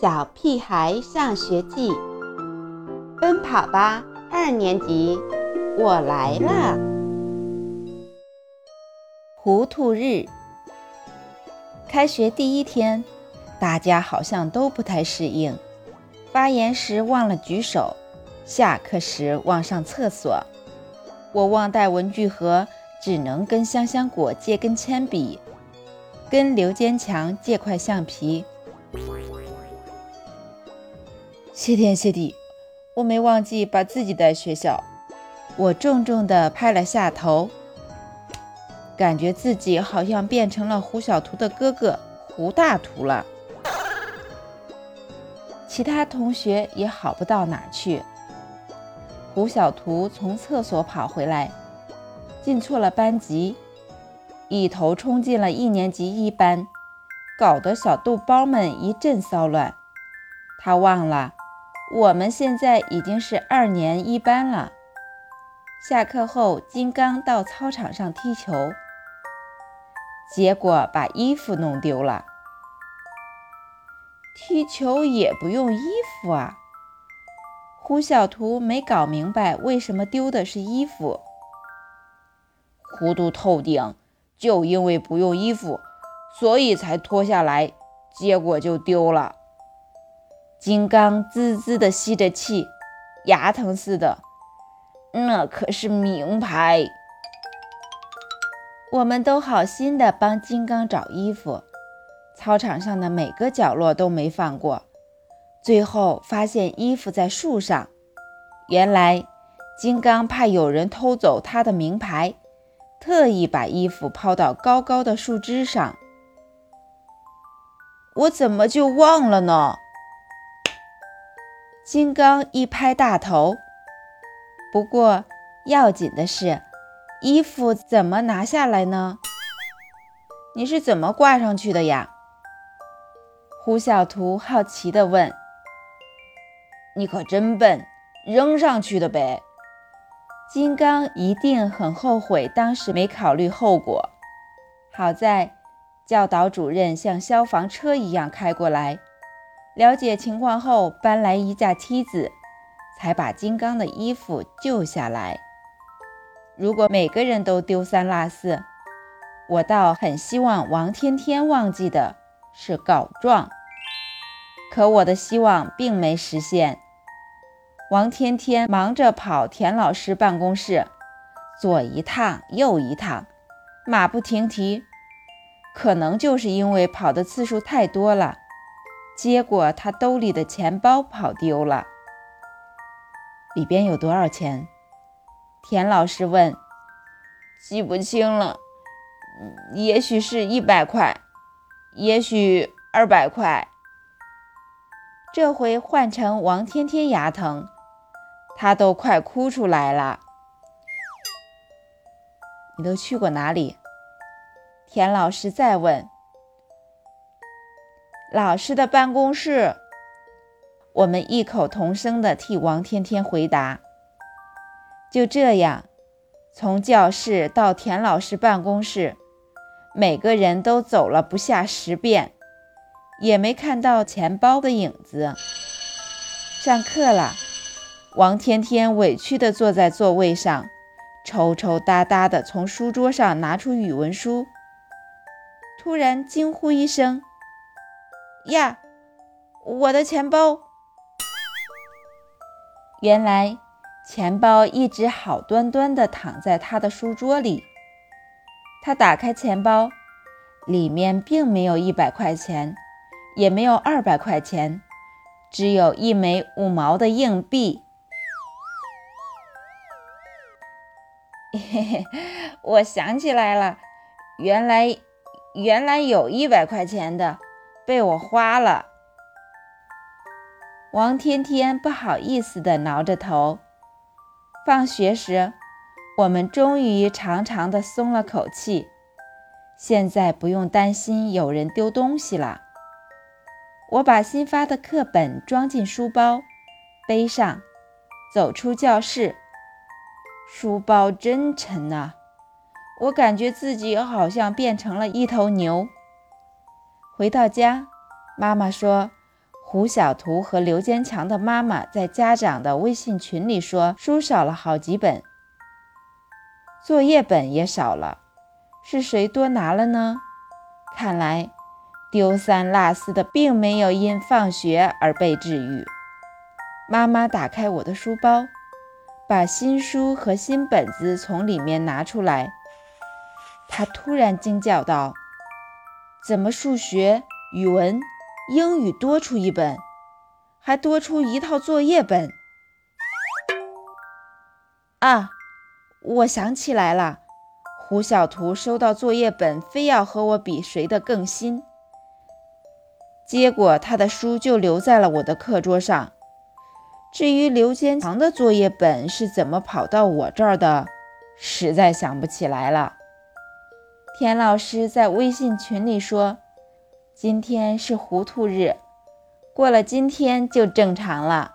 小屁孩上学记，奔跑吧二年级，我来了。糊涂日，开学第一天，大家好像都不太适应。发言时忘了举手，下课时忘上厕所。我忘带文具盒，只能跟香香果借根铅笔，跟刘坚强借块橡皮。谢天谢地，我没忘记把自己带学校。我重重地拍了下头，感觉自己好像变成了胡小图的哥哥胡大图了。其他同学也好不到哪去。胡小图从厕所跑回来，进错了班级，一头冲进了一年级一班，搞得小豆包们一阵骚乱。他忘了。我们现在已经是二年一班了。下课后，金刚到操场上踢球，结果把衣服弄丢了。踢球也不用衣服啊！胡小图没搞明白为什么丢的是衣服。糊涂透顶！就因为不用衣服，所以才脱下来，结果就丢了。金刚滋滋地吸着气，牙疼似的。那可是名牌。我们都好心地帮金刚找衣服，操场上的每个角落都没放过。最后发现衣服在树上，原来金刚怕有人偷走他的名牌，特意把衣服抛到高高的树枝上。我怎么就忘了呢？金刚一拍大头，不过要紧的是，衣服怎么拿下来呢？你是怎么挂上去的呀？胡小图好奇地问。你可真笨，扔上去的呗。金刚一定很后悔当时没考虑后果。好在教导主任像消防车一样开过来。了解情况后，搬来一架梯子，才把金刚的衣服救下来。如果每个人都丢三落四，我倒很希望王天天忘记的是告状。可我的希望并没实现。王天天忙着跑田老师办公室，左一趟右一趟，马不停蹄。可能就是因为跑的次数太多了。结果他兜里的钱包跑丢了，里边有多少钱？田老师问。记不清了，也许是一百块，也许二百块。这回换成王天天牙疼，他都快哭出来了。你都去过哪里？田老师再问。老师的办公室，我们异口同声地替王天天回答。就这样，从教室到田老师办公室，每个人都走了不下十遍，也没看到钱包的影子。上课了，王天天委屈地坐在座位上，抽抽搭搭地从书桌上拿出语文书，突然惊呼一声。呀，我的钱包！原来钱包一直好端端的躺在他的书桌里。他打开钱包，里面并没有一百块钱，也没有二百块钱，只有一枚五毛的硬币。嘿嘿，我想起来了，原来原来有一百块钱的。被我花了。王天天不好意思地挠着头。放学时，我们终于长长的松了口气，现在不用担心有人丢东西了。我把新发的课本装进书包，背上，走出教室。书包真沉啊！我感觉自己好像变成了一头牛。回到家，妈妈说：“胡小图和刘坚强的妈妈在家长的微信群里说，书少了好几本，作业本也少了，是谁多拿了呢？看来丢三落四的并没有因放学而被治愈。妈妈打开我的书包，把新书和新本子从里面拿出来，她突然惊叫道：“怎么数学、语文、英语多出一本，还多出一套作业本？”啊，我想起来了。胡小图收到作业本，非要和我比谁的更新，结果他的书就留在了我的课桌上。至于刘坚强的作业本是怎么跑到我这儿的，实在想不起来了。田老师在微信群里说：“今天是糊涂日，过了今天就正常了。”